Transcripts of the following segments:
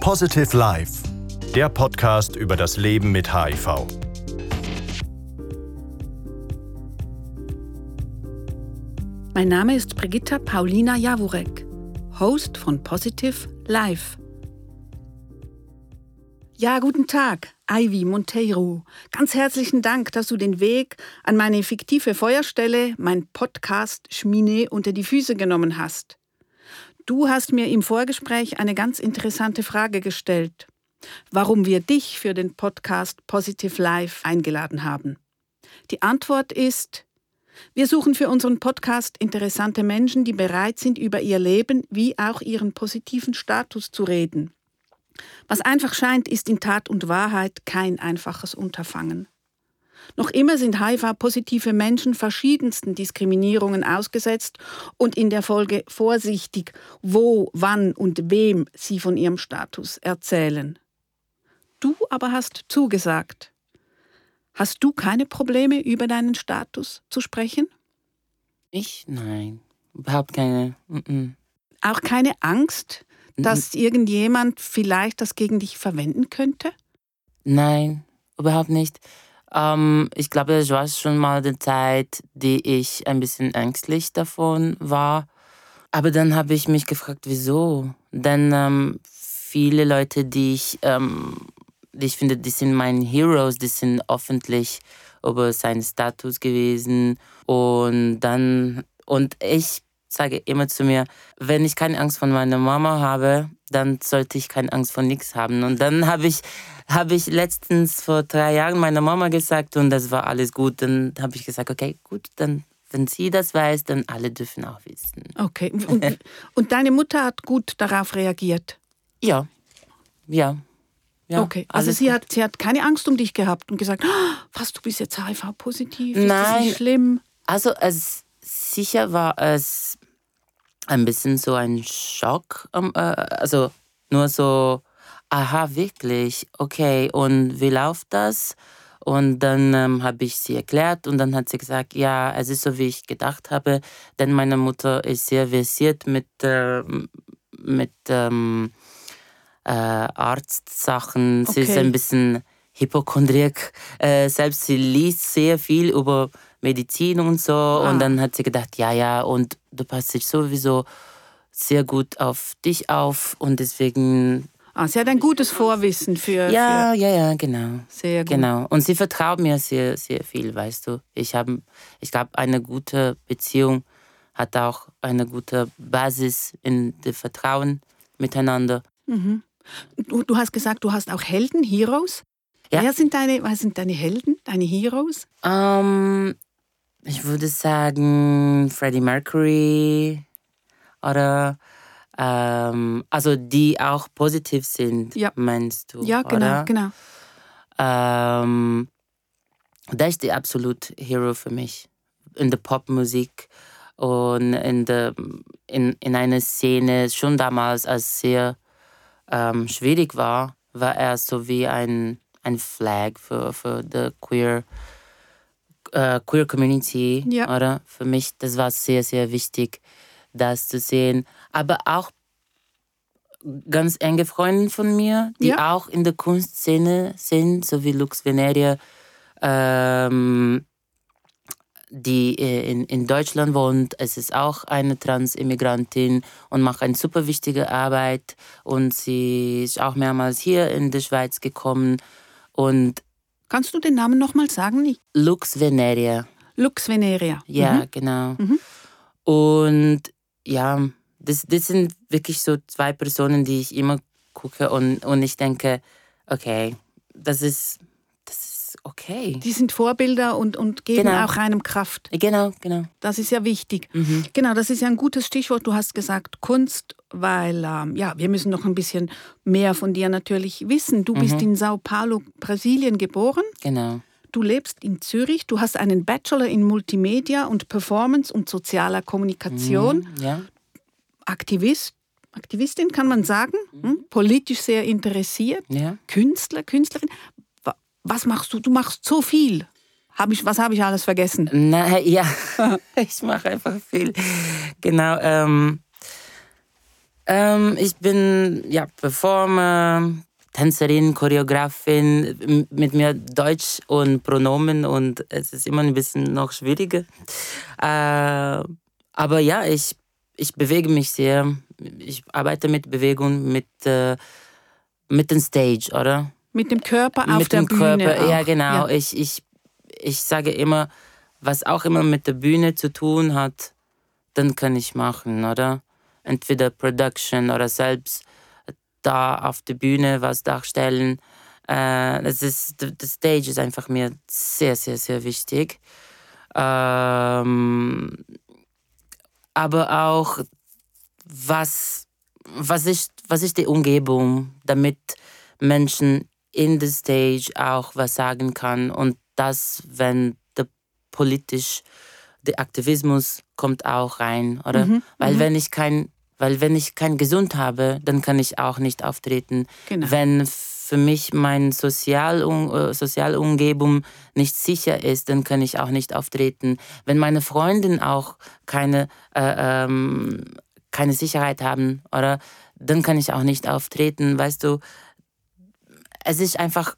Positive Life, der Podcast über das Leben mit HIV. Mein Name ist Brigitta Paulina Jawurek, Host von Positive Life. Ja, guten Tag, Ivy Monteiro. Ganz herzlichen Dank, dass du den Weg an meine fiktive Feuerstelle, mein Podcast Schmine, unter die Füße genommen hast. Du hast mir im Vorgespräch eine ganz interessante Frage gestellt. Warum wir dich für den Podcast Positive Life eingeladen haben. Die Antwort ist, wir suchen für unseren Podcast interessante Menschen, die bereit sind, über ihr Leben wie auch ihren positiven Status zu reden. Was einfach scheint, ist in Tat und Wahrheit kein einfaches Unterfangen. Noch immer sind HIV-positive Menschen verschiedensten Diskriminierungen ausgesetzt und in der Folge vorsichtig, wo, wann und wem sie von ihrem Status erzählen. Du aber hast zugesagt. Hast du keine Probleme, über deinen Status zu sprechen? Ich? Nein. Überhaupt keine. Mm -mm. Auch keine Angst, dass irgendjemand vielleicht das gegen dich verwenden könnte? Nein, überhaupt nicht. Ähm, ich glaube, es war schon mal die Zeit, die ich ein bisschen ängstlich davon war. Aber dann habe ich mich gefragt, wieso? Denn ähm, viele Leute, die ich, ähm, die ich finde, die sind meine Heroes, die sind öffentlich über seinen Status gewesen. Und dann, und ich sage immer zu mir, wenn ich keine Angst von meiner Mama habe, dann sollte ich keine Angst vor nichts haben. Und dann habe ich, habe ich letztens vor drei Jahren meiner Mama gesagt und das war alles gut. Dann habe ich gesagt, okay, gut, dann wenn sie das weiß, dann alle dürfen auch wissen. Okay. Und, und deine Mutter hat gut darauf reagiert? Ja. Ja. ja okay. Also sie hat, sie hat keine Angst um dich gehabt und gesagt, oh, was, du bist jetzt HIV-positiv? Nein. Ist das nicht schlimm? Also es, sicher war es ein bisschen so ein Schock. Äh, also nur so, aha, wirklich, okay, und wie läuft das? Und dann ähm, habe ich sie erklärt und dann hat sie gesagt, ja, es ist so, wie ich gedacht habe, denn meine Mutter ist sehr versiert mit, äh, mit ähm, äh, Arztsachen. Okay. Sie ist ein bisschen Hypochondriak. Äh, selbst sie liest sehr viel über Medizin und so. Ah. Und dann hat sie gedacht, ja, ja, und du passt dich sowieso sehr gut auf dich auf und deswegen Ah, sie hat ein gutes Vorwissen für. Ja, für ja, ja, genau. Sehr gut. Genau. Und sie vertraut mir sehr, sehr viel, weißt du. Ich habe, ich glaube, eine gute Beziehung hat auch eine gute Basis in dem Vertrauen miteinander. Mhm. Du, du, hast gesagt, du hast auch Helden, Heroes. Ja. Wer sind deine, was sind deine Helden, deine Heroes? Um, ähm, ich würde sagen Freddie Mercury oder ähm, also die auch positiv sind, ja. meinst du? Ja, genau, oder? genau. Ähm, der ist der absolute Hero für mich in der Popmusik und in, der, in, in einer Szene, schon damals, als es sehr ähm, schwierig war, war er so wie ein, ein Flag für, für die Queer, äh, Queer Community. Ja. Oder? Für mich, das war sehr, sehr wichtig das zu sehen. Aber auch ganz enge Freunde von mir, die ja. auch in der Kunstszene sind, so wie Lux Veneria, ähm, die äh, in, in Deutschland wohnt. Es ist auch eine Transimmigrantin und macht eine super wichtige Arbeit. Und sie ist auch mehrmals hier in die Schweiz gekommen. Und Kannst du den Namen nochmal sagen? Lux Veneria. Lux Veneria. Ja, mhm. genau. Mhm. Und ja, das, das sind wirklich so zwei Personen, die ich immer gucke und, und ich denke, okay, das ist, das ist okay. Die sind Vorbilder und, und geben genau. auch einem Kraft. Genau, genau. Das ist ja wichtig. Mhm. Genau, das ist ja ein gutes Stichwort. Du hast gesagt Kunst, weil ähm, ja, wir müssen noch ein bisschen mehr von dir natürlich wissen. Du mhm. bist in Sao Paulo, Brasilien geboren. Genau. Du lebst in Zürich, du hast einen Bachelor in Multimedia und Performance und sozialer Kommunikation. Mhm, ja. Aktivist, Aktivistin kann man sagen, mhm. hm? politisch sehr interessiert, ja. Künstler, Künstlerin. Was machst du? Du machst so viel. Hab ich, was habe ich alles vergessen? Na, ja, ich mache einfach viel. Genau. Ähm, Ähm, ich bin ja Performer, Tänzerin, Choreografin, mit mir Deutsch und Pronomen und es ist immer ein bisschen noch schwieriger. Äh, aber ja, ich, ich bewege mich sehr. Ich arbeite mit Bewegung, mit, äh, mit dem Stage, oder? Mit dem Körper auf mit der dem Bühne. Körper, auch. ja genau. Ja. Ich, ich, ich sage immer, was auch immer mit der Bühne zu tun hat, dann kann ich machen, oder? Entweder Production oder selbst da auf der Bühne was darstellen. Äh, das ist, das Stage ist einfach mir sehr, sehr, sehr wichtig. Ähm, aber auch, was, was, ist, was ist die Umgebung, damit Menschen in der Stage auch was sagen kann und das, wenn der politisch, der Aktivismus kommt auch rein, oder? Mhm, Weil wenn ich kein, weil wenn ich kein Gesund habe, dann kann ich auch nicht auftreten. Genau. Wenn für mich meine Sozialum äh, Sozialumgebung nicht sicher ist, dann kann ich auch nicht auftreten. Wenn meine Freundin auch keine, äh, ähm, keine Sicherheit haben, oder dann kann ich auch nicht auftreten. Weißt du, es ist einfach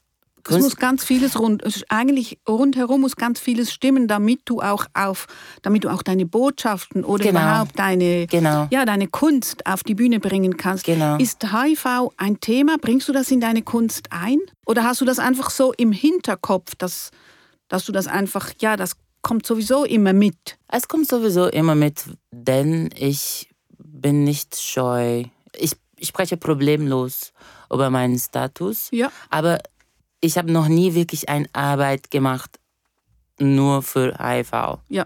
Es muss ganz vieles rund, eigentlich rundherum muss ganz vieles stimmen, damit du auch auf, damit du auch deine Botschaften oder Genau. überhaupt deine, Genau. ja, deine Kunst auf die Bühne bringen kannst. Genau. Ist HIV ein Thema? Bringst du das in deine Kunst ein? Oder hast du das einfach so im Hinterkopf, dass, dass du das einfach, ja, das kommt sowieso immer mit? Es kommt sowieso immer mit, denn ich bin nicht scheu. Ich, ich spreche problemlos über meinen Status, Ja. aber ich habe noch nie wirklich eine Arbeit gemacht nur für HIV. Ja.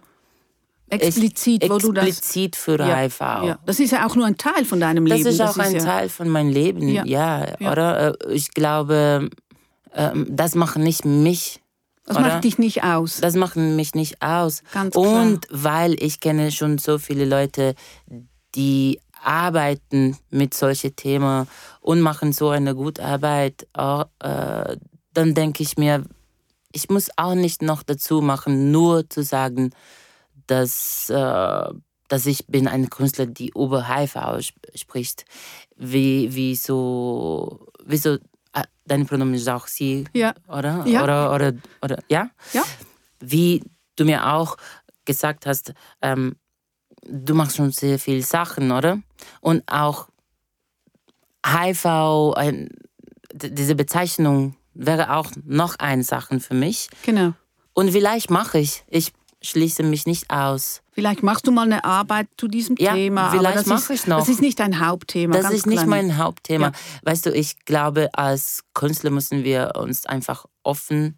Explizit, ich, wo du das. Explizit für Ja, HIV. Ja. Das ist ja auch nur ein Teil von deinem Das Leben. ist auch ein ja, Teil von meinem Leben, Ja. ja, Ja. oder? Äh, Ich glaube, ähm, das macht nicht mich Das oder? macht dich nicht aus. Das macht mich nicht aus. Ganz klar. Und weil ich kenne schon so viele Leute, die arbeiten mit solchen Themen und machen so eine gute Arbeit, auch, äh, dann denke ich mir, ich muss auch nicht noch dazu machen, nur zu sagen, dass, äh, dass ich bin eine Künstler, die über HIV sp- spricht. Wie, wie so, wie so, äh, deine Pronomen ist auch sie, Ja. oder? Ja. Oder, oder, oder, ja? Ja. Wie du mir auch gesagt hast, ähm, du machst schon sehr viele Sachen, oder? Und auch HIV, diese Bezeichnung wäre auch noch eine Sache für mich. Genau. Und vielleicht mache ich. Ich schließe mich nicht aus. Vielleicht machst du mal eine Arbeit zu diesem Ja, Thema. vielleicht das mache ich noch. Das ist nicht dein Hauptthema. Das ist nicht klar mein Hauptthema. Ja. Weißt du, ich glaube, als Künstler müssen wir uns einfach offen,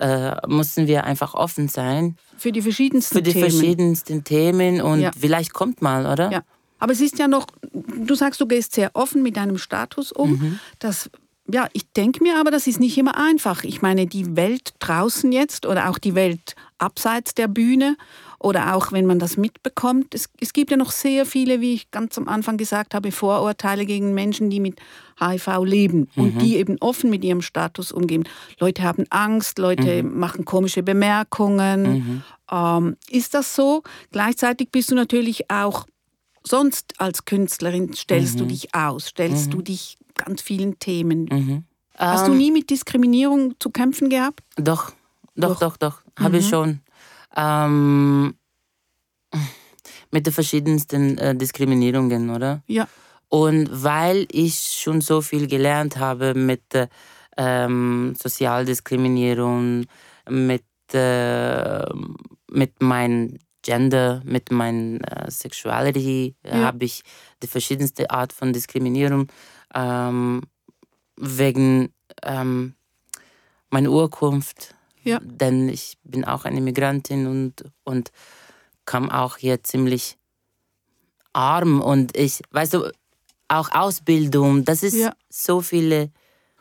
äh, müssen wir einfach offen sein Für die verschiedensten für die Themen. verschiedensten Themen und Ja. vielleicht kommt mal, oder? Ja. Aber es ist ja noch, du sagst, du gehst sehr offen mit deinem Status um. Mhm. Das, ja, ich denke mir aber, das ist nicht immer einfach. Ich meine, die Welt draußen jetzt oder auch die Welt abseits der Bühne oder auch wenn man das mitbekommt, es, es gibt ja noch sehr viele, wie ich ganz am Anfang gesagt habe, Vorurteile gegen Menschen, die mit HIV leben und Mhm. die eben offen mit ihrem Status umgehen. Leute haben Angst, Leute Mhm. machen komische Bemerkungen. Ähm, ist das so? Gleichzeitig bist du natürlich auch sonst als Künstlerin stellst du dich aus, stellst du dich ganz vielen Themen. Mhm. Hast du Ähm, nie mit Diskriminierung zu kämpfen gehabt? Doch, doch, Doch. doch, doch. Habe ich schon. Ähm, mit den verschiedensten äh, Diskriminierungen, oder? Ja. Und weil ich schon so viel gelernt habe mit äh, ähm, Sozialdiskriminierung, mit, äh, mit meinem Gender, mit meiner äh, Sexuality, äh, Ja. habe ich die verschiedenste Art von Diskriminierung ähm, wegen ähm, meiner Urkunft. Ja. Denn ich bin auch eine Migrantin und, und kam auch hier ziemlich arm und ich, weißt du, auch Ausbildung, das ist Ja. so viele.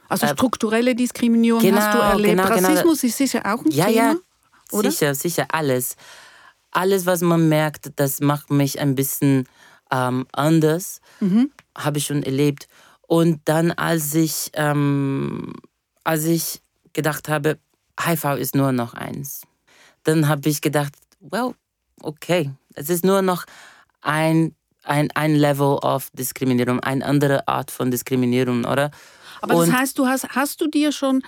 Also strukturelle Diskriminierung hast du genau, erlebt. genau, genau. Rassismus ist sicher auch ein Ja, Thema. ja, oder? sicher, sicher, alles. Alles, was man merkt, das macht mich ein bisschen ähm, anders, Mhm. habe ich schon erlebt. Und dann, als ich, ähm, als ich gedacht habe, HIV ist nur noch eins, dann habe ich gedacht, well, okay, es ist nur noch ein, ein, ein Level of Diskriminierung, eine andere Art von Diskriminierung, oder? Aber das heißt, du hast, hast du dir schon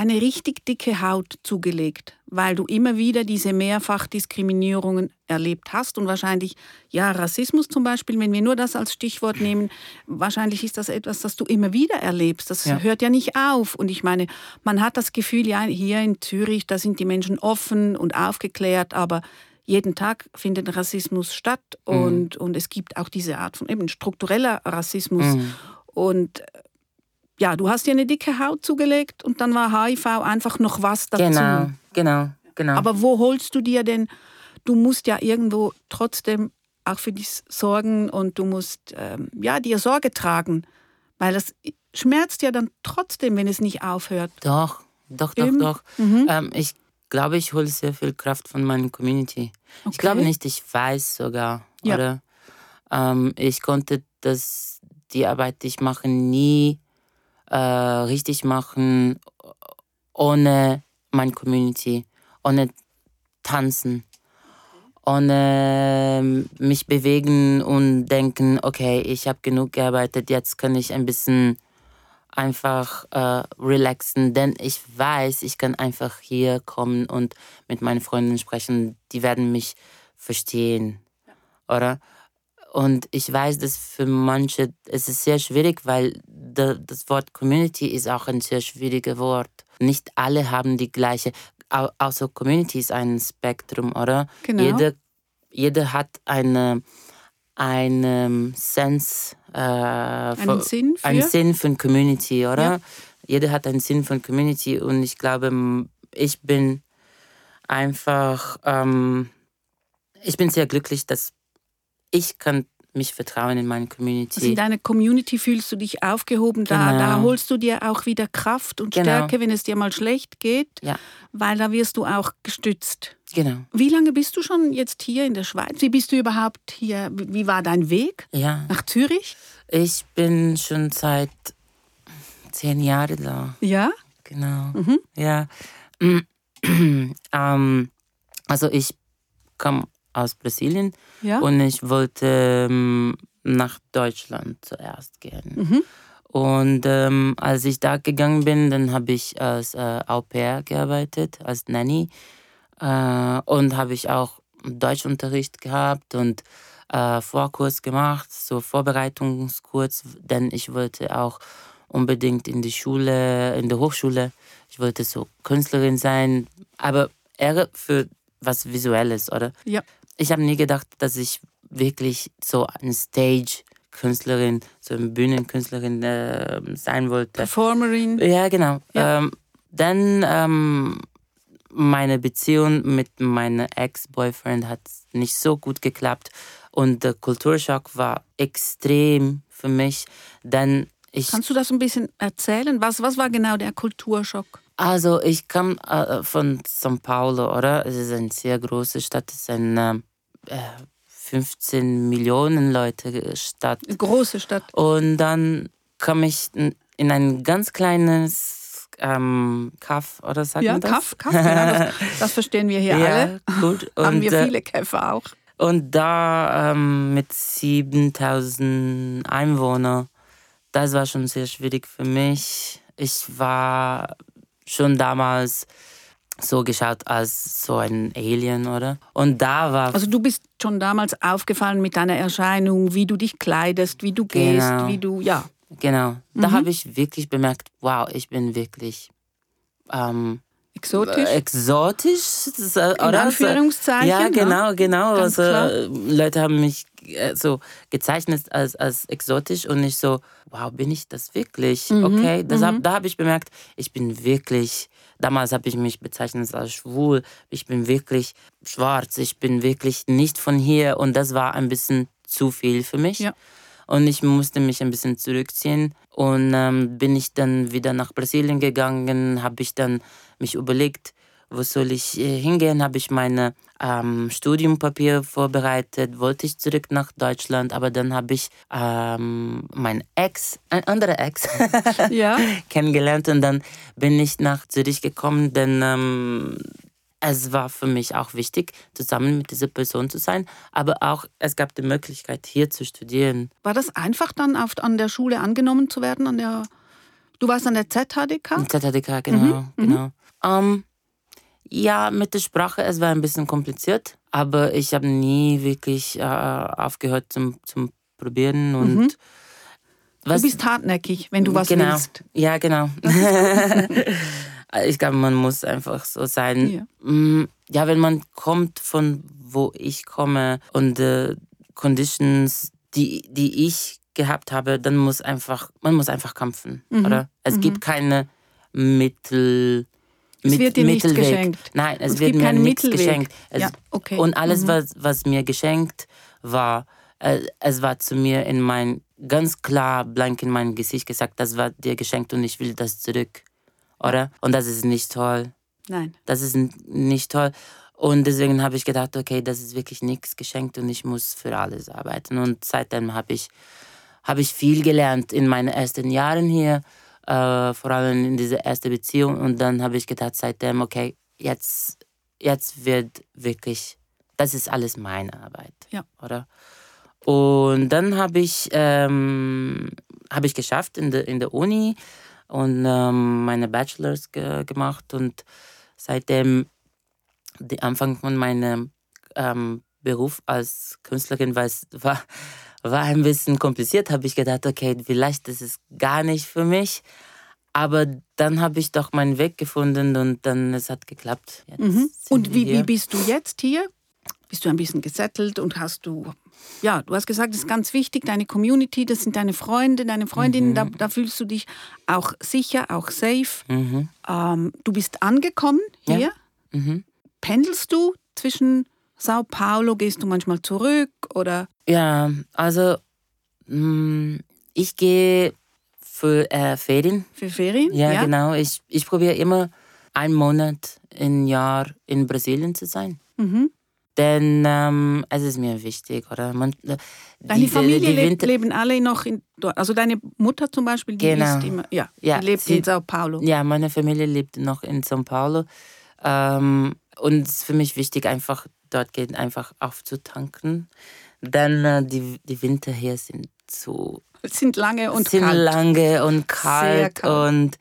eine richtig dicke Haut zugelegt, weil du immer wieder diese Mehrfachdiskriminierungen erlebt hast und wahrscheinlich, ja, Rassismus zum Beispiel, wenn wir nur das als Stichwort nehmen, wahrscheinlich ist das etwas, das du immer wieder erlebst. Das ja. hört ja nicht auf. Und ich meine, man hat das Gefühl, ja, hier in Zürich, da sind die Menschen offen und aufgeklärt, aber jeden Tag findet Rassismus statt mhm. und, und es gibt auch diese Art von eben struktureller Rassismus. Mhm. Und ja, du hast dir eine dicke Haut zugelegt und dann war HIV einfach noch was dazu. Genau, genau, genau. Aber wo holst du dir denn, du musst ja irgendwo trotzdem auch für dich sorgen und du musst ähm, ja, dir Sorge tragen, weil das schmerzt ja dann trotzdem, wenn es nicht aufhört. Doch, doch, doch, Eben. doch. Mhm. Ähm, ich glaube, ich hole sehr viel Kraft von meiner Community. Okay. Ich glaube nicht, ich weiß sogar, ja. oder? Ähm, ich konnte das, die Arbeit, die ich mache, nie äh, richtig machen ohne meine Community, ohne tanzen, ohne ähm, mich bewegen und denken, okay, ich habe genug gearbeitet, jetzt kann ich ein bisschen einfach äh, relaxen, denn ich weiß, ich kann einfach hier kommen und mit meinen Freunden sprechen, die werden mich verstehen, oder? Und ich weiß, dass für manche es ist sehr schwierig, weil das Wort Community ist auch ein sehr schwieriges Wort. Nicht alle haben die gleiche, außer Community ist ein Spektrum, oder? Genau. Jeder, jeder hat eine, einen Sense, äh, einen, Sinn für? einen Sinn für Community, oder? Ja. Jeder hat einen Sinn von Community und ich glaube, ich bin einfach, ähm, ich bin sehr glücklich, dass ich kann mich vertrauen in meine Community. Also in deiner Community fühlst du dich aufgehoben, da, genau. da holst du dir auch wieder Kraft und genau. Stärke, wenn es dir mal schlecht geht, ja. weil da wirst du auch gestützt. Genau. Wie lange bist du schon jetzt hier in der Schweiz? Wie bist du überhaupt hier? Wie war dein Weg ja. nach Zürich? Ich bin schon seit zehn Jahren da. Ja? Genau. Mhm. Ja. ähm, also ich komme aus Brasilien ja? und ich wollte ähm, nach Deutschland zuerst gehen. Mhm. Und ähm, als ich da gegangen bin, dann habe ich als äh, Au pair gearbeitet, als Nanny. Äh, und habe ich auch Deutschunterricht gehabt und äh, Vorkurs gemacht, so Vorbereitungskurs, denn ich wollte auch unbedingt in die Schule, in der Hochschule. Ich wollte so Künstlerin sein, aber eher für was Visuelles, oder? Ja ich habe nie gedacht, dass ich wirklich so eine Stage-Künstlerin, so eine Bühnenkünstlerin äh, sein wollte. Performerin. Ja, genau. Ja. Ähm, dann ähm, meine Beziehung mit meinem Ex-Boyfriend hat nicht so gut geklappt und der Kulturschock war extrem für mich, denn ich Kannst du das ein bisschen erzählen? Was, was war genau der Kulturschock? Also ich kam äh, von São Paulo, oder? Es ist eine sehr große Stadt, es ist ein 15 Millionen Leute Stadt. Große Stadt. Und dann kam ich in ein ganz kleines ähm, Kaff, oder sagt ja, man das? Kaff, Kaff, genau, das, das verstehen wir hier ja, alle. Gut. Und, Haben wir äh, viele Käfer auch. Und da ähm, mit 7000 Einwohnern, das war schon sehr schwierig für mich. Ich war schon damals so geschaut als so ein Alien, oder? Und da war. Also du bist schon damals aufgefallen mit deiner Erscheinung, wie du dich kleidest, wie du gehst, genau. wie du, ja. Genau. Da mhm. habe ich wirklich bemerkt, wow, ich bin wirklich ähm, exotisch. Äh, exotisch, oder? In Anführungszeichen. Ja, genau, genau. also klar. Leute haben mich äh, so gezeichnet als, als exotisch und ich so, wow, bin ich das wirklich? Mhm. Okay, das hab, mhm. da habe ich bemerkt, ich bin wirklich Damals habe ich mich bezeichnet als schwul. Ich bin wirklich schwarz. Ich bin wirklich nicht von hier. Und das war ein bisschen zu viel für mich. Ja. Und ich musste mich ein bisschen zurückziehen. Und ähm, bin ich dann wieder nach Brasilien gegangen, habe ich dann mich überlegt, wo soll ich äh, hingehen? Habe ich meine ähm, Studiumpapier vorbereitet, wollte ich zurück nach Deutschland, aber dann habe ich ähm, mein Ex, ein anderer Ex, ja. kennengelernt und dann bin ich nach Zürich gekommen, denn ähm, es war für mich auch wichtig, zusammen mit dieser Person zu sein. Aber auch, es gab die Möglichkeit, hier zu studieren. War das einfach dann auf, an der Schule angenommen zu werden? An der, du warst an der ZHDK? ZHDK, genau. Mhm. genau. Ähm, ja, mit der Sprache, es war ein bisschen kompliziert, aber ich habe nie wirklich äh, aufgehört zum, zum Probieren und mhm. Was, du bist hartnäckig, wenn du was genau. willst. Ja, genau. ich glaube, man muss einfach so sein. Ja. Mm, ja, wenn man kommt von wo ich komme und äh, Conditions, die, die ich gehabt habe, dann muss einfach, man muss einfach kämpfen, mhm. oder? Es mhm. gibt keine Mittel. Es wird dir nichts geschenkt. Nein, es, es wird mir nichts geschenkt. Es, ja, okay. Und alles, mhm. was, was mir geschenkt war, äh, es war zu mir in mein, ganz klar, blank in mein Gesicht gesagt, das war dir geschenkt und ich will das zurück. Oder? Und das ist nicht toll. Nein. Das ist nicht toll. Und deswegen habe ich gedacht, okay, das ist wirklich nichts geschenkt und ich muss für alles arbeiten. Und seitdem habe ich, hab ich viel gelernt in meinen ersten Jahren hier, äh, vor allem in dieser ersten Beziehung. Und dann habe ich gedacht, seitdem, okay, jetzt, jetzt wird wirklich, das ist alles meine Arbeit. Ja. Oder? Und dann habe ich, ähm, hab ich geschafft in der, in der Uni und ähm, meine Bachelors ge gemacht und seitdem der Anfang von meinem ähm, Beruf als Künstlerin war, war, war ein bisschen kompliziert, habe ich gedacht, okay, vielleicht ist es gar nicht für mich. Aber dann habe ich doch meinen Weg gefunden und dann es hat geklappt. Mhm. Und wie, wie bist du jetzt hier? Bist du ein bisschen gesettelt und hast du ja, du hast gesagt, es ist ganz wichtig, deine Community, das sind deine Freunde, deine Freundinnen, mhm. da, da, fühlst du dich auch sicher, auch safe. Mhm. Ähm, du bist angekommen hier. Ja. Mhm. Pendelst du zwischen Sao Paulo, gehst du manchmal zurück oder? Ja, also mm, ich gehe für äh, Ferien. Für Ferien? Ja, ja. genau. Ich, ich probiere immer einen Monat im Jahr in Brasilien zu sein. Mhm. Denn ähm, es ist mir wichtig, oder? Man, äh, deine die, Familie die lebt, leben alle noch in dort. Also deine Mutter zum Beispiel, die genau. ist immer, ja, ja die lebt sie, in Sao Paulo. Ja, meine Familie lebt noch in Sao Paulo. Ähm, und es ist für mich wichtig, einfach dort gehen, einfach aufzutanken. Denn äh, die, die Winter hier sind so. Sind lange und sind kalt. lange und kalt. kalt. Und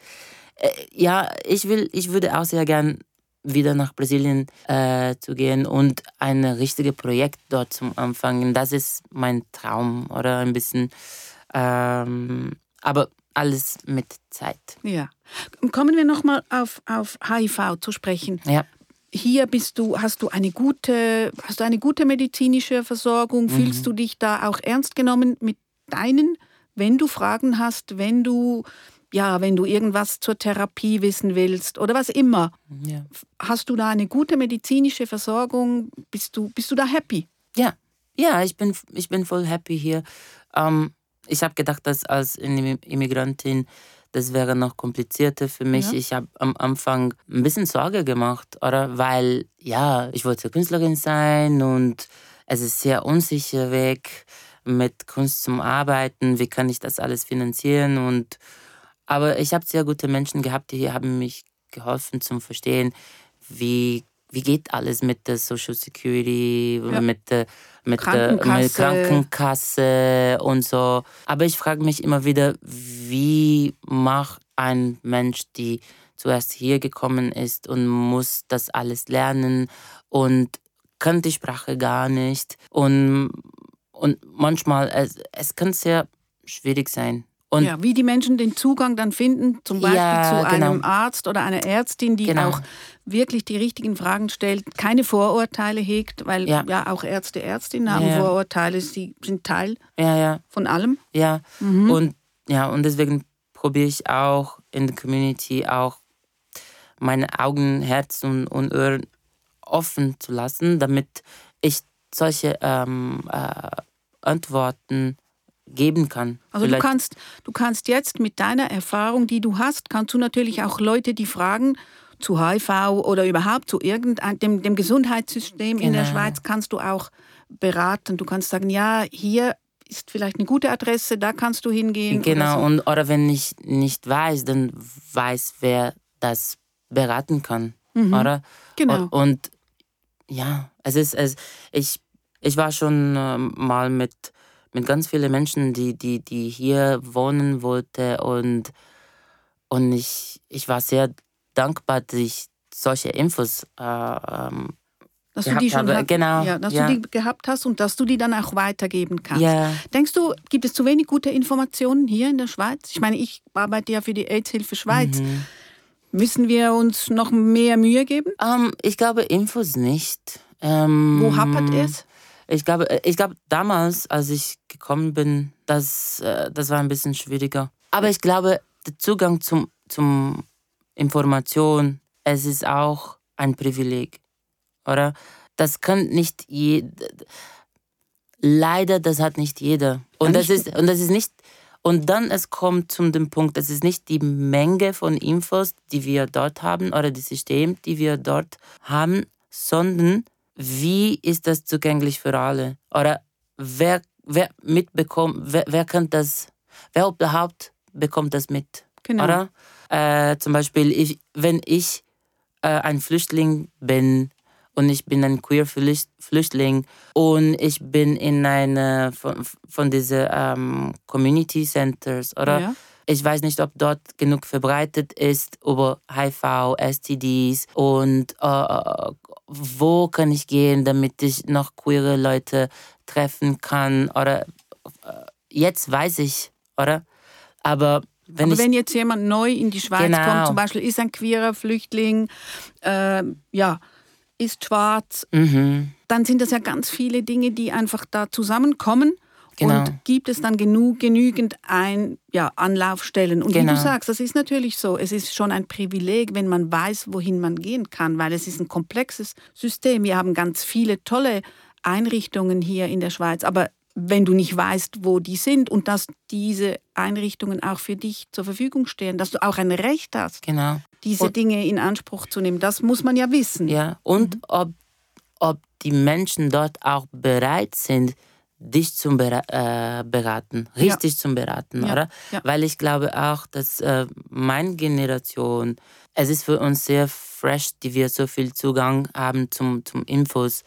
äh, ja, ich will, ich würde auch sehr gern wieder nach Brasilien äh, zu gehen und ein richtiges Projekt dort zu anfangen. Das ist mein Traum oder ein bisschen, ähm, aber alles mit Zeit. Ja. Kommen wir nochmal auf, auf HIV zu sprechen. Ja. Hier bist du, hast du eine gute, hast du eine gute medizinische Versorgung? Mhm. Fühlst du dich da auch ernst genommen mit deinen, wenn du Fragen hast, wenn du ja, wenn du irgendwas zur Therapie wissen willst oder was immer. Ja. Hast du da eine gute medizinische Versorgung? Bist du, bist du da happy? Ja, ja, ich bin, ich bin voll happy hier. Ähm, ich habe gedacht, dass als Immigrantin das wäre noch komplizierter für mich. Ja. Ich habe am Anfang ein bisschen Sorge gemacht, oder? Weil, ja, ich wollte Künstlerin sein und es ist sehr unsicher weg mit Kunst zum Arbeiten. Wie kann ich das alles finanzieren? Und aber ich habe sehr gute Menschen gehabt, die haben mich geholfen zum Verstehen, wie, wie geht alles mit der Social Security, ja. mit, der, mit, Krankenkasse. Der, mit Krankenkasse und so. Aber ich frage mich immer wieder, wie macht ein Mensch, die zuerst hier gekommen ist und muss das alles lernen und kann die Sprache gar nicht. Und, und manchmal, es, es kann sehr schwierig sein. Und ja, wie die Menschen den Zugang dann finden, zum Beispiel ja, zu genau. einem Arzt oder einer Ärztin, die genau. auch wirklich die richtigen Fragen stellt, keine Vorurteile hegt, weil ja, ja auch Ärzte, Ärztinnen haben Vorurteile, sie sind Teil von allem. Ja, mhm. und, ja, und deswegen probiere ich auch in der Community auch meine Augen, Herz und, und Ohren offen zu lassen, damit ich solche ähm, äh, Antworten geben kann. Also du kannst, du kannst jetzt mit deiner Erfahrung, die du hast, kannst du natürlich auch Leute, die fragen zu HIV oder überhaupt zu irgendeinem dem, dem Gesundheitssystem genau. in der genau. Schweiz, kannst du auch beraten. Du kannst sagen, ja, hier ist vielleicht eine gute Adresse, da kannst du hingehen. Genau, oder so. und oder wenn ich nicht weiß, dann weiß, wer das beraten kann. mhm. oder? Genau. Und, und, ja, es ist, es, ich, ich war schon äh, mal mit, mit ganz vielen Menschen, die, die, die hier wohnen wollten und, und ich, ich war sehr dankbar, dass ich solche Infos äh, ähm, dass du die schon habe. genau, ja, dass ja. du die gehabt hast und dass du die dann auch weitergeben kannst. Ja. Denkst du, gibt es zu wenig gute Informationen hier in der Schweiz? Ich meine, ich arbeite ja für die AIDS-Hilfe Schweiz. Mhm. Müssen wir uns noch mehr Mühe geben? Ähm, ich glaube, Infos nicht. Ähm, Wo hapert es? Ich glaube, äh, ich glaube, damals, als ich gekommen bin, das, äh, das war ein bisschen schwieriger. Aber ich glaube, der Zugang zum, zum Information, es ist auch ein Privileg, oder? Das kann nicht jeder. Leider, das hat nicht jeder. Und das ist und das ist nicht. Und dann es kommt zu dem Punkt, das ist nicht die Menge von Infos, die wir dort haben oder das System, die wir dort haben, sondern wie ist das zugänglich für alle? Oder wer, wer mitbekommt, wer, wer kann das, wer überhaupt bekommt das mit? Genau. Oder? Äh, zum Beispiel, ich, wenn ich äh, ein Flüchtling bin und ich bin ein queer Flüchtling und ich bin in einer von, von diesen ähm, Community Centers, oder? Ja. Ich weiß nicht, ob dort genug verbreitet ist über HIV, STDs und äh, wo kann ich gehen, damit ich noch queere Leute treffen kann oder äh, jetzt weiß ich, oder? Aber wenn, Aber ich, wenn jetzt jemand neu in die Schweiz Genau. kommt, zum Beispiel ist ein queerer Flüchtling, äh, ja, ist schwarz, mhm, dann sind das ja ganz viele Dinge, die einfach da zusammenkommen. Genau. Und gibt es dann genug, genügend ein, ja, Anlaufstellen? Und wie Genau. du sagst, das ist natürlich so. Es ist schon ein Privileg, wenn man weiß, wohin man gehen kann, weil es ist ein komplexes System. Wir haben ganz viele tolle Einrichtungen hier in der Schweiz. Aber wenn du nicht weißt, wo die sind und dass diese Einrichtungen auch für dich zur Verfügung stehen, dass du auch ein Recht hast, genau. diese Und- Dinge in Anspruch zu nehmen, das muss man ja wissen. Ja, und Mhm. ob, ob die Menschen dort auch bereit sind, dich zu bera äh, beraten, richtig zu beraten, Ja, oder? ja. Weil ich glaube auch, dass äh, meine Generation, es ist für uns sehr fresh, die wir so viel Zugang haben zum, zum Infos.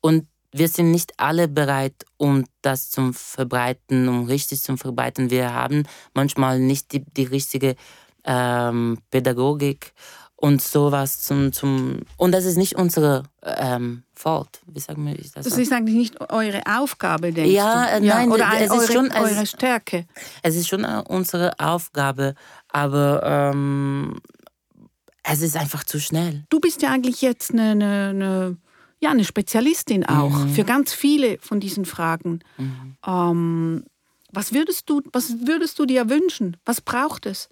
Und wir sind nicht alle bereit, um das zu verbreiten, um richtig zu verbreiten. Wir haben manchmal nicht die, die richtige ähm, Pädagogik und sowas zum, zum und das ist nicht unsere ähm, Fault. Wie sagen wir das? Das ist eigentlich nicht eure Aufgabe, denkst Ja, du? äh, nein, oder es ist eure, schon- es- eure Stärke. es ist schon äh, unsere Aufgabe, aber ähm, es ist einfach zu schnell. Du bist ja eigentlich jetzt eine, eine, eine, ja, eine Spezialistin auch Mhm. für ganz viele von diesen Fragen. Ähm, was, würdest du, was würdest du dir wünschen? Was braucht es?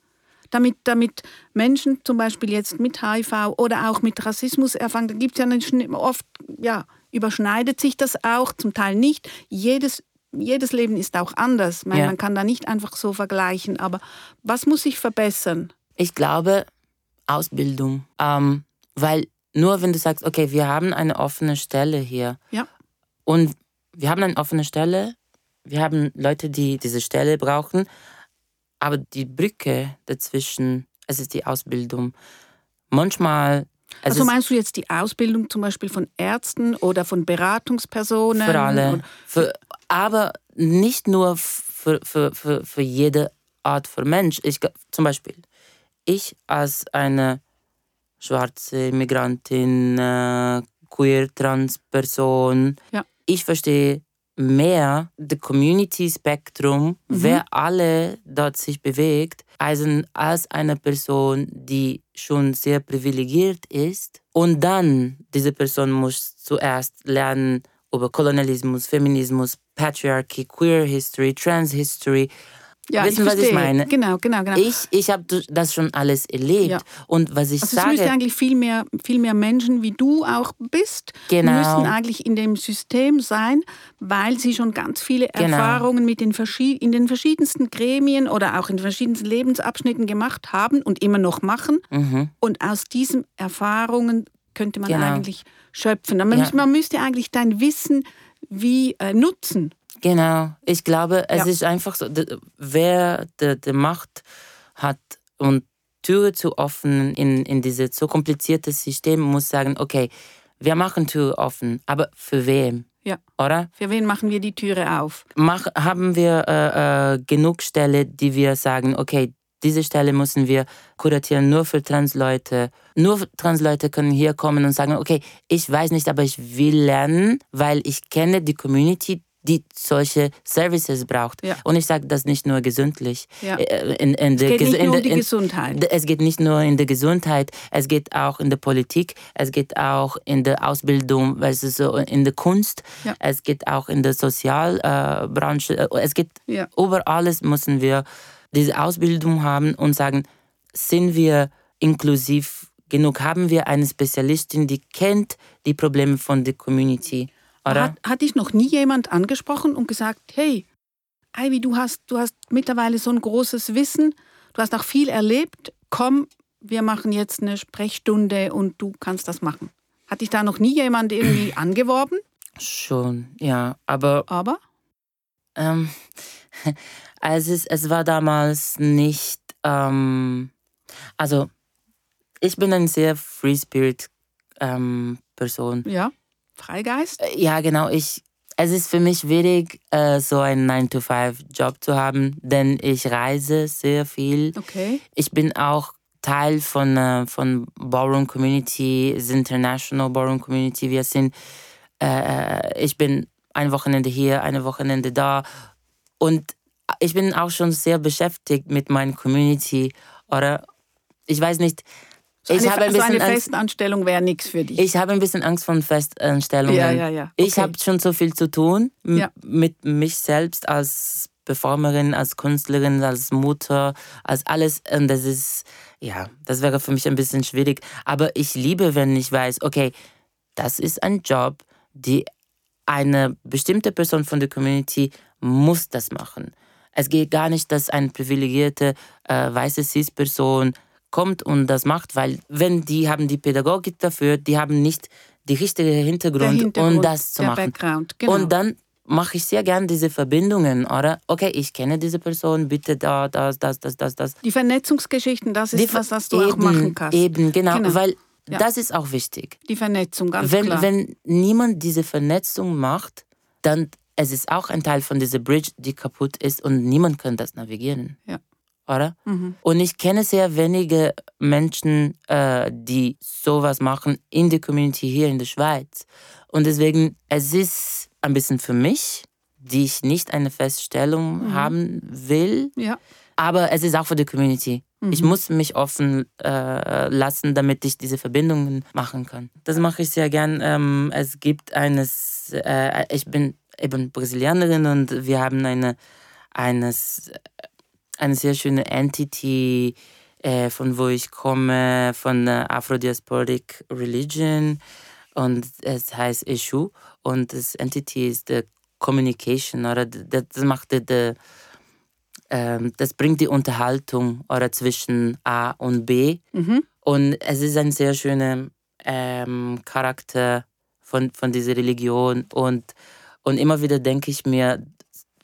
Damit, damit Menschen zum Beispiel jetzt mit HIV oder auch mit Rassismus erfangen, da gibt es ja oft, ja, überschneidet sich das auch, zum Teil nicht. Jedes, jedes Leben ist auch anders. Meine, Ja. Man kann da nicht einfach so vergleichen. Aber was muss sich verbessern? Ich glaube, Ausbildung. Ähm, weil nur wenn du sagst, okay, wir haben eine offene Stelle hier Ja. und wir haben eine offene Stelle, wir haben Leute, die diese Stelle brauchen, aber die Brücke dazwischen, es ist die Ausbildung. Manchmal, Also meinst du jetzt die Ausbildung zum Beispiel von Ärzten oder von Beratungspersonen? für alle, für, aber nicht nur für, für, für, für jede Art von Mensch. Ich, zum Beispiel, ich als eine schwarze Migrantin, äh, queer, trans Person, Ja. ich verstehe mehr das Community-Spektrum, wer alle dort sich bewegt, als, als eine Person, die schon sehr privilegiert ist. Und dann, diese Person muss zuerst lernen über Kolonialismus, Feminismus, Patriarchy, Queer History, Trans History. Ja, Wissen, was ich meine? Genau, genau, genau. Ich, ich habe das schon alles erlebt. Ja. Und was ich also es müsste sage, eigentlich viel mehr, viel mehr Menschen wie du auch bist, Genau. müssen eigentlich in dem System sein, weil sie schon ganz viele Genau. Erfahrungen mit den in den verschiedensten Gremien oder auch in verschiedensten Lebensabschnitten gemacht haben und immer noch machen. mhm, Und aus diesen Erfahrungen könnte man Genau. eigentlich schöpfen. Man, Ja. müsste, man müsste eigentlich dein Wissen wie äh, nutzen. Genau, ich glaube, es Ja. ist einfach so, wer die, die Macht hat und Türe zu offen in, in dieses so komplizierte System, muss sagen, okay, wir machen Tür offen, aber für wem? Ja. Oder? Für wen machen wir die Türe auf? Mach, haben wir äh, äh, genug Stelle, die wir sagen, okay, diese Stelle müssen wir kuratieren nur für Transleute. Nur Transleute können hier kommen und sagen, okay, ich weiß nicht, aber ich will lernen, weil ich kenne die Community, die solche Services braucht. Ja. Und ich sage das nicht nur gesundlich. Ja. Äh, In, in Es geht Ges- nicht nur um die in- Gesundheit. es geht nicht nur in der Gesundheit, es geht auch in der Politik, es geht auch in der Ausbildung, weißt du, so in der Kunst, Ja. es geht auch in der Sozialbranche, äh. Äh, es geht über alles müssen wir diese Ausbildung haben und sagen, sind wir inklusiv genug? Haben wir eine Spezialistin, die kennt die Probleme von der Community? Oder? Hat, hat dich noch nie jemand angesprochen und gesagt, hey, Ivy, du hast, du hast mittlerweile so ein großes Wissen, du hast auch viel erlebt, komm, wir machen jetzt eine Sprechstunde und du kannst das machen. Hat dich da noch nie jemand irgendwie angeworben? Schon, ja. Aber Aber? Ähm, es, es war damals nicht, ähm, also ich bin ein sehr Free Spirit ähm, Person. Ja. Freigeist? Äh, Ja, genau, ich, es ist für mich schwierig, äh, so einen 9-to-5-Job zu haben, denn ich reise sehr viel. Okay. Ich bin auch Teil von, äh, von Ballroom Community, International Ballroom Community. Wir sind, äh, ich bin ein Wochenende hier, eine Wochenende da. Und ich bin auch schon sehr beschäftigt mit meiner Community. Oder ich weiß nicht, ich eine, habe ein so eine bisschen Angst. Festanstellung wäre nichts für dich. Ich habe ein bisschen Angst vor Festanstellungen. Ja, ja, ja. Ich Okay. habe schon so viel zu tun Ja. mit mich selbst als Performerin, als Künstlerin, als Mutter, als alles. Und das ist, ja, das wäre für mich ein bisschen schwierig. Aber ich liebe, wenn ich weiß, okay, das ist ein Job, die eine bestimmte Person von der Community muss das machen. Es geht gar nicht, dass eine privilegierte äh, weiße Cis-Person kommt und das macht, weil wenn die haben die Pädagogik dafür, die haben nicht die richtige Hintergrund, Hintergrund, um das zu machen. Genau. Und dann mache ich sehr gern diese Verbindungen, oder? Okay, ich kenne diese Person, bitte da, das, das, das, das, das. die Vernetzungsgeschichten, das ist Die- was, was du eben, auch machen kannst. Eben, genau, Genau. weil Ja. das ist auch wichtig. Die Vernetzung, ganz wenn, klar. wenn niemand diese Vernetzung macht, dann es ist auch ein Teil von dieser Bridge, die kaputt ist und niemand kann das navigieren. Ja. Oder? Mhm. Und ich kenne sehr wenige Menschen, äh, die sowas machen in der Community hier in der Schweiz. Und deswegen, es ist ein bisschen für mich, die ich nicht eine Feststellung haben will, ja. aber es ist auch für die Community. Ich muss mich offen äh, lassen, damit ich diese Verbindungen machen kann. Das mache ich sehr gern. Ähm, es gibt eines, äh, ich bin eben Brasilianerin und wir haben eine, eines, eine sehr schöne Entity, äh, von wo ich komme, von der Afrodiasporic Religion und es heißt Eshu und das Entity ist the Communication oder das das macht die, die ähm, das bringt die Unterhaltung oder zwischen A und B. Mhm. Und es ist ein sehr schöner ähm, Charakter von, von dieser Religion. Und, und immer wieder denke ich mir,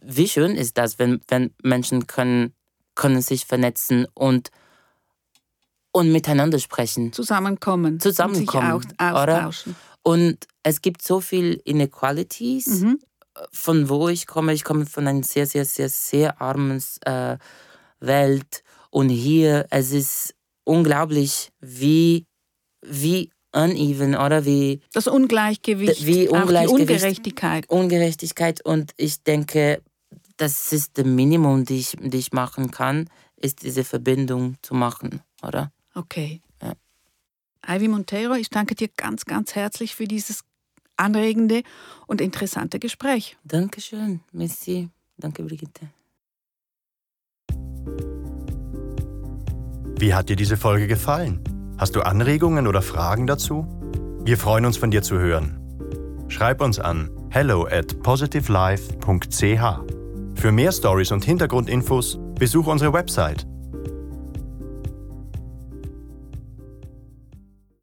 wie schön ist das, wenn, wenn Menschen können, können sich vernetzen und, und miteinander sprechen. Zusammenkommen. Zusammenkommen, Und sich auch oder? austauschen. Und es gibt so viel Inequalities Mhm. von wo ich komme, ich komme von einer sehr, sehr, sehr, sehr armen äh, Welt. Und hier, es ist unglaublich, wie, wie uneven oder wie Das Ungleichgewicht, Wie Ungleichgewicht. Ungerechtigkeit. Ungerechtigkeit. Und ich denke, das ist das Minimum, die ich, die ich machen kann, ist diese Verbindung zu machen, oder? Okay. Ja. Ivy Monteiro, ich danke dir ganz, ganz herzlich für dieses anregende und interessante Gespräch. Dankeschön, merci. Danke, Brigitte. Wie hat dir diese Folge gefallen? Hast du Anregungen oder Fragen dazu? Wir freuen uns von dir zu hören. Schreib uns an hello at positivelife.ch. Für mehr Stories und Hintergrundinfos besuch unsere Website